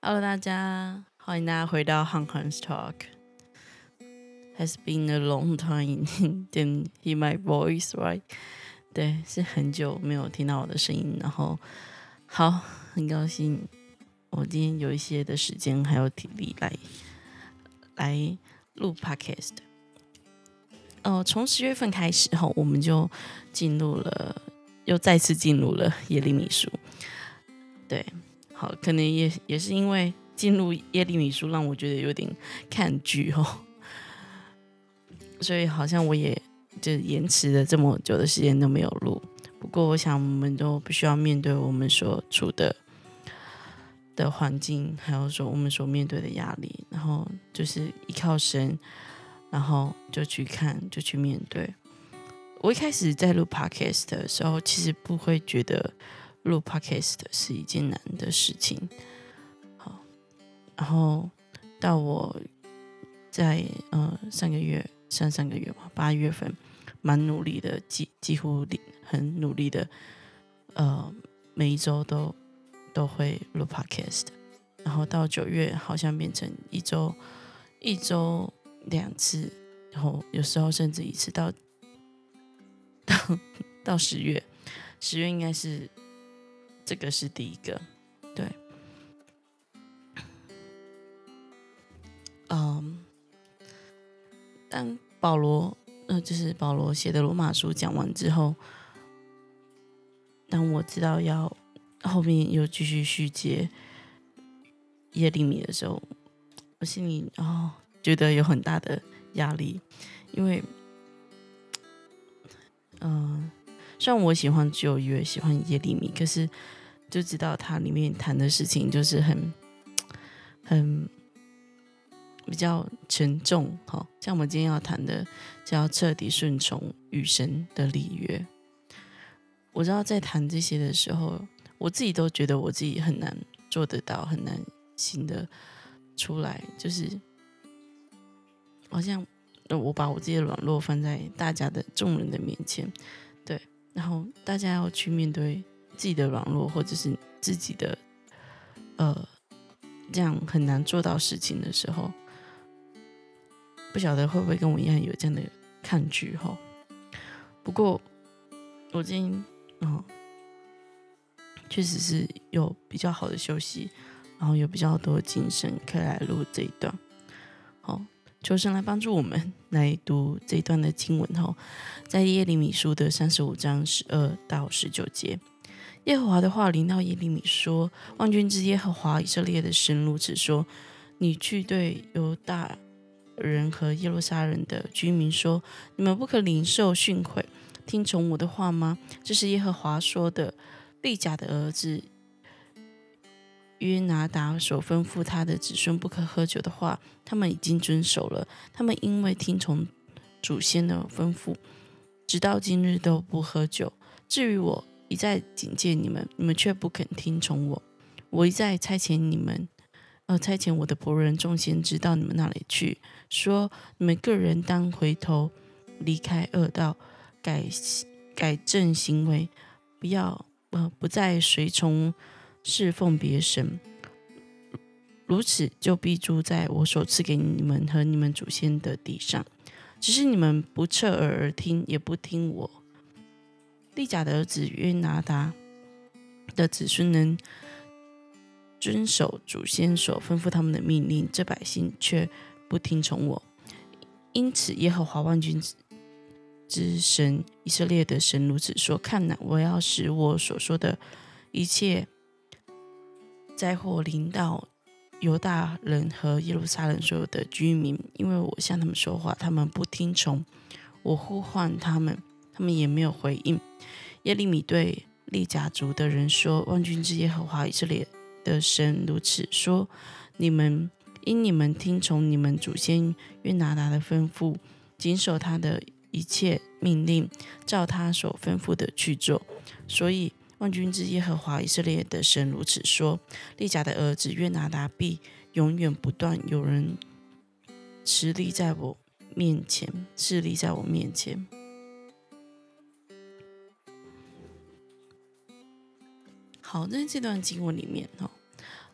Hello，大家，欢迎大家回到 Hong Kong's Talk。Has been a long time didn't hear my voice, right？对，是很久没有听到我的声音，然后好，很高兴我今天有一些的时间还有体力来来录 Podcast。哦，从十月份开始后，我们就进入了，又再次进入了耶利米书。对，好，可能也也是因为进入耶利米书，让我觉得有点看剧哦，所以好像我也就延迟了这么久的时间都没有录。不过，我想我们都必须要面对我们所处的的环境，还有说我们所面对的压力，然后就是依靠神。然后就去看，就去面对。我一开始在录 podcast 的时候，其实不会觉得录 podcast 是一件难的事情。好，然后到我在呃上个月、上上个月嘛，八月份，蛮努力的，几几乎很努力的，呃，每一周都都会录 podcast。然后到九月，好像变成一周一周。两次，然后有时候甚至一次到到到十月，十月应该是这个是第一个，对，嗯，当保罗呃就是保罗写的罗马书讲完之后，当我知道要后面又继续续接耶利米的时候，我心里哦。觉得有很大的压力，因为，嗯，虽然我喜欢旧约，喜欢耶利米，可是就知道它里面谈的事情就是很、很比较沉重。哈，像我们今天要谈的，叫彻底顺从与神的礼约。我知道在谈这些的时候，我自己都觉得我自己很难做得到，很难行得出来，就是。好像我把我自己的软弱放在大家的众人的面前，对，然后大家要去面对自己的软弱或者是自己的呃这样很难做到事情的时候，不晓得会不会跟我一样有这样的抗拒哈？不过我今天嗯确实是有比较好的休息，然后有比较多精神可以来录这一段，好。求神来帮助我们来读这一段的经文后，在耶利米书的三十五章十二到十九节，耶和华的话临到耶利米说：“万军之耶和华以色列的神如此说：你去对犹大人和耶路撒冷的居民说：你们不可领受训诲，听从我的话吗？这是耶和华说的。利甲的儿子。”约拿达所吩咐他的子孙不可喝酒的话，他们已经遵守了。他们因为听从祖先的吩咐，直到今日都不喝酒。至于我一再警戒你们，你们却不肯听从我。我一再差遣你们，呃，差遣我的仆人众先知到你们那里去，说你们个人当回头，离开恶道，改改正行为，不要呃，不再随从。侍奉别神，如此就必住在我所赐给你们和你们祖先的地上。只是你们不侧耳而听，也不听我。利甲的儿子约拿达的子孙能遵守祖先所吩咐他们的命令，这百姓却不听从我。因此，耶和华万军之神以色列的神如此说：看哪，我要使我所说的一切。灾祸临到犹大人和耶路撒冷所有的居民，因为我向他们说话，他们不听从；我呼唤他们，他们也没有回应。耶利米对利甲族的人说：“万军之耶和华以色列的神如此说：你们因你们听从你们祖先约拿达的吩咐，谨守他的一切命令，照他所吩咐的去做，所以。”万军之耶和华以色列的神如此说：利甲的儿子约拿达必永远不断有人持立在我面前，势立在我面前。好，在这段经文里面，哈，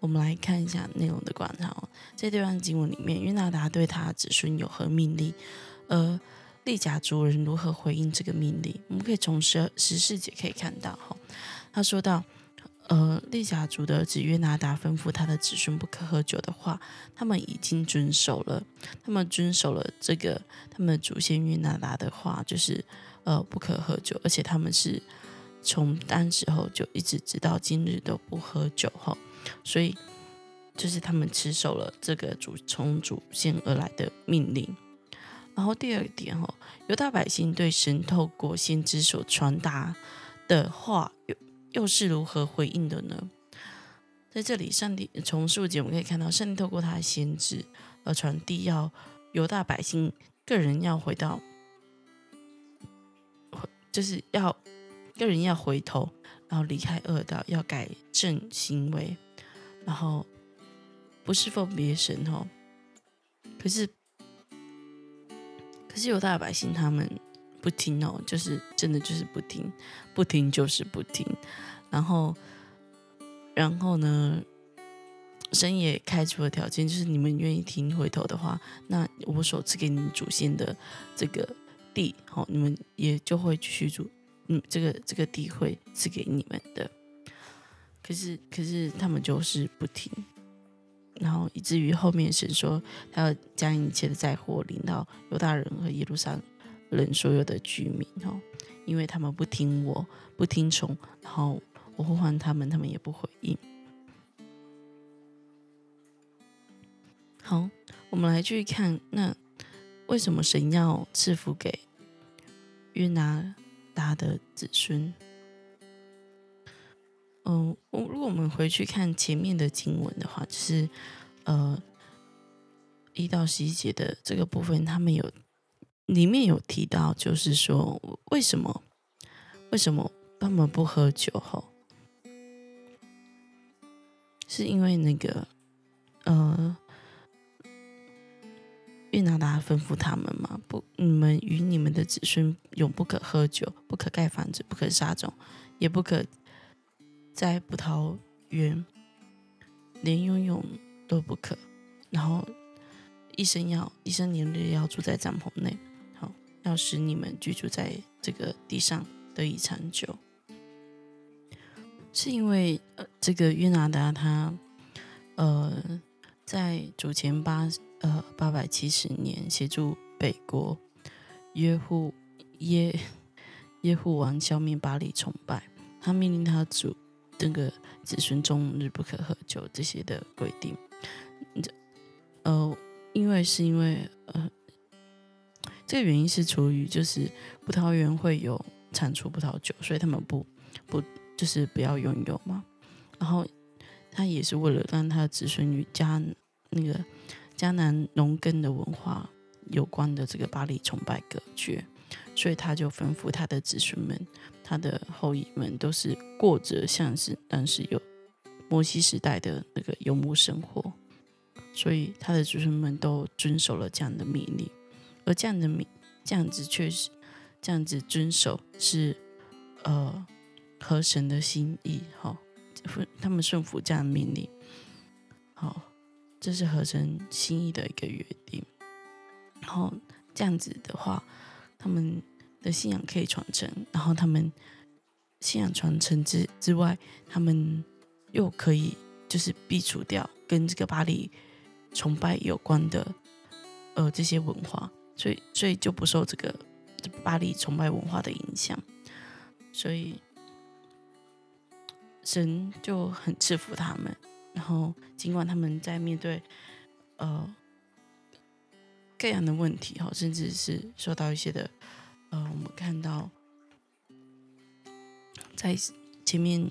我们来看一下内容的观察哦。在这段经文里面，约拿达对他子孙有何命令？呃，利甲族人如何回应这个命令？我们可以从十十四节可以看到哈。他说到，呃，利甲族的儿子约拿达吩咐他的子孙不可喝酒的话，他们已经遵守了。他们遵守了这个他们祖先约拿达的话，就是呃不可喝酒，而且他们是从当时候就一直直到今日都不喝酒哈。所以，就是他们持守了这个主从祖先而来的命令。然后第二点哈，犹大百姓对神透过先知所传达的话，又又是如何回应的呢？在这里，上帝从数节我们可以看到，上帝透过他的先知而传递，要犹大百姓个人要回到，就是要个人要回头，然后离开恶道，要改正行为。然后不是奉别神哦，可是可是犹大百姓他们不听哦，就是真的就是不听，不听就是不听。然后然后呢，神也开出了条件，就是你们愿意听回头的话，那我所赐给你们祖先的这个地，好，你们也就会继续住，嗯，这个这个地会赐给你们的。可是，可是他们就是不听，然后以至于后面神说他要将一切的灾祸临到犹大人和耶路撒冷所有的居民哦，因为他们不听我，不听从，然后我呼唤他们，他们也不回应。好，我们来继续看，那为什么神要赐福给约拿达的子孙？嗯，如果我们回去看前面的经文的话，就是呃一到十一节的这个部分，他们有里面有提到，就是说为什么为什么他们不喝酒？吼，是因为那个呃约拿达吩咐他们嘛，不，你们与你们的子孙永不可喝酒，不可盖房子，不可杀种，也不可。在葡萄园，连游泳都不可。然后一生要一生年日要住在帐篷内，好，要使你们居住在这个地上得以长久。是因为呃，这个约拿达他，在主前八呃八百七十年协助北国约户耶耶户王消灭巴黎崇拜，他命令他主。这个子孙终日不可喝酒这些的规定，这呃，因为是因为呃，这个原因是出于就是葡萄园会有产出葡萄酒，所以他们不不就是不要拥有嘛。然后他也是为了让他的子孙与迦那个迦南农耕的文化有关的这个巴黎崇拜隔绝。所以他就吩咐他的子孙们，他的后裔们都是过着像是当时有摩西时代的那个游牧生活，所以他的子孙们都遵守了这样的命令，而这样的命这样子确实这样子遵守是呃合神的心意，好，他们顺服这样的命令，好，这是合神心意的一个约定，然后这样子的话。他们的信仰可以传承，然后他们信仰传承之之外，他们又可以就是避除掉跟这个巴黎崇拜有关的呃这些文化，所以所以就不受这个巴黎崇拜文化的影响，所以神就很赐福他们，然后尽管他们在面对呃。各样的问题哈，甚至是受到一些的，呃，我们看到在前面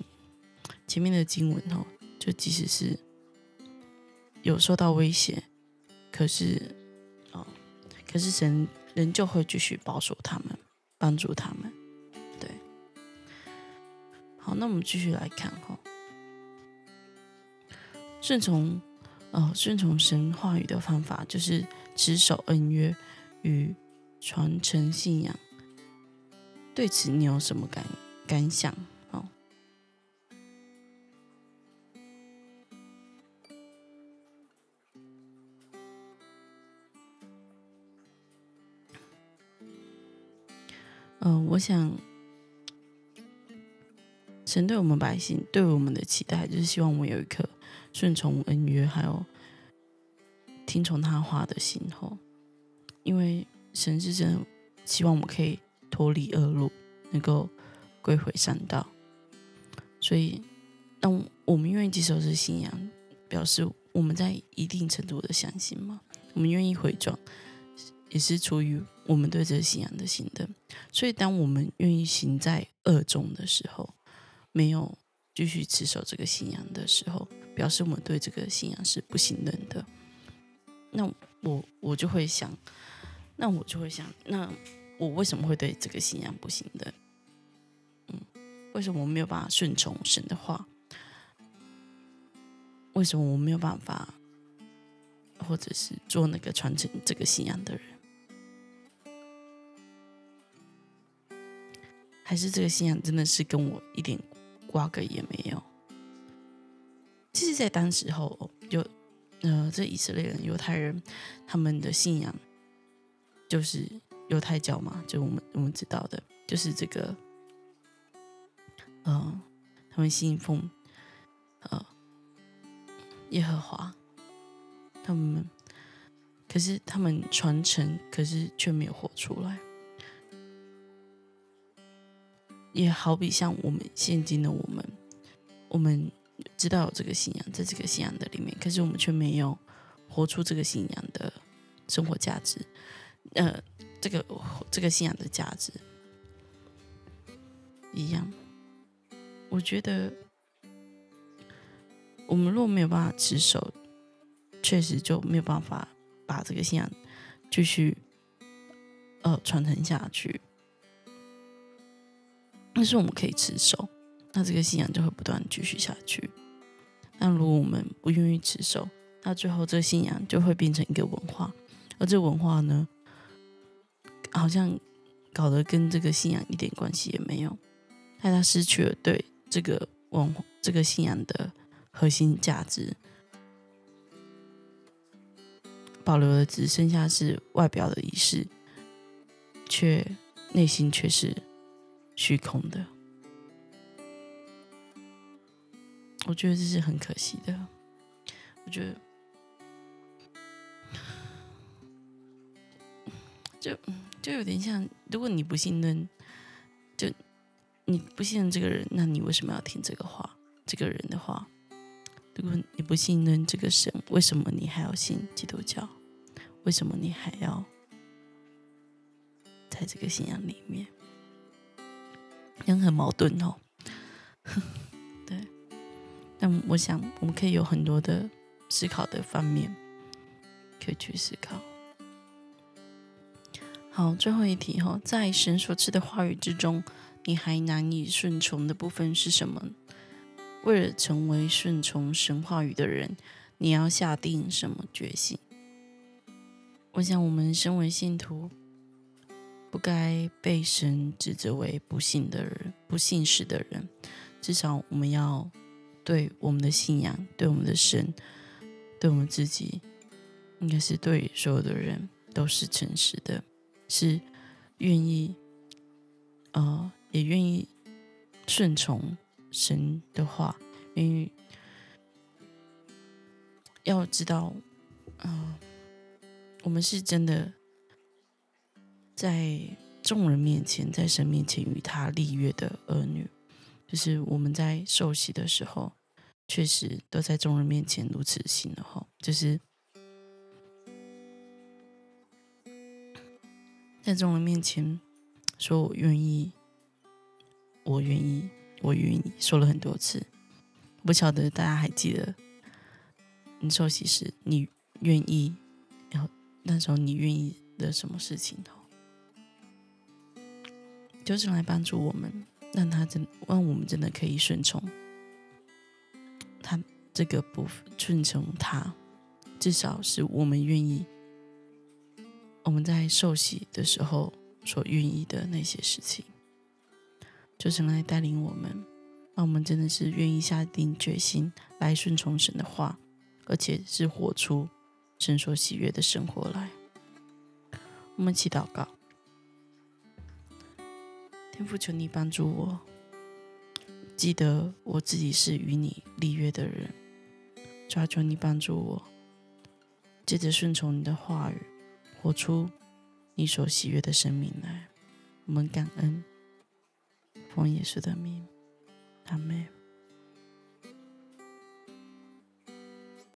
前面的经文哦，就即使是有受到威胁，可是哦，可是神仍旧会继续保守他们，帮助他们。好那我们继续来看哈。顺从呃顺从神话语的方法就是持守恩约与传承信仰。对此你有什么感感想？哦嗯我想神对我们百姓对我们的期待，就是希望我们有一颗顺从恩约，还有听从他话的心吼。因为神是真的希望我们可以脱离恶路，能够归回善道。所以，当我们愿意接受这信仰，表示我们在一定程度的相信吗？我们愿意回转，也是出于。我们对这信仰的信任，所以当我们愿意行在恶中的时候，没有继续持守这个信仰的时候，表示我们对这个信仰是不信任的。那我我就会想，那我就会想，那我为什么会对这个信仰不信任？嗯，为什么我没有办法顺从神的话？为什么我没有办法，或者是做那个传承这个信仰的人？还是这个信仰真的是跟我一点瓜葛也没有。其实，在当时候，就呃，这以色列人、犹太人他们的信仰就是犹太教嘛，就我们我们知道的，就是这个，呃，他们信奉呃耶和华，他们可是他们传承，可是却没有活出来。也好比像我们现今的我们，我们知道有这个信仰，在这个信仰的里面，可是我们却没有活出这个信仰的生活价值，呃，这个这个信仰的价值一样。我觉得我们若没有办法持守，确实就没有办法把这个信仰继续呃传承下去。但是我们可以持守，那这个信仰就会不断继续下去。但如果我们不愿意持守，那最后这个信仰就会变成一个文化，而这文化呢，好像搞得跟这个信仰一点关系也没有，但他失去了对这个文化这个信仰的核心价值，保留的只剩下是外表的仪式，却内心却是。虚空的，我觉得这是很可惜的。我觉得，就就有点像，如果你不信任，就你不信任这个人，那你为什么要听这个话？这个人的话，如果你不信任这个神，为什么你还要信基督教？为什么你还要在这个信仰里面？也很矛盾哦，对，但我想我们可以有很多的思考的方面可以去思考。好，最后一题哈，在神所赐的话语之中，你还难以顺从的部分是什么？为了成为顺从神话语的人，你要下定什么决心？我想，我们身为信徒。不该被神指责为不信的人、不信实的人。至少我们要对我们的信仰、对我们的神、对我们自己，应该是对所有的人都是诚实的，是愿意，呃，也愿意顺从神的话，愿意要知道，嗯，我们是真的。在众人面前，在神面前与他立约的儿女，就是我们在受洗的时候，确实都在众人面前如此行了哈。就是在众人面前说我愿意，我愿意，我愿意，说了很多次。不晓得大家还记得，你受洗时你愿意，然后那时候你愿意的什么事情？就是来帮助我们，让他真让我们真的可以顺从他这个部分，顺从他，至少是我们愿意，我们在受洗的时候所愿意的那些事情，就是来带领我们，让我们真的是愿意下定决心来顺从神的话，而且是活出神所喜悦的生活来。我们祈祷告。天父，求你帮助我，记得我自己是与你立约的人。抓求你帮助我，接着顺从你的话语，活出你所喜悦的生命来。我们感恩，奉耶稣的名，阿门。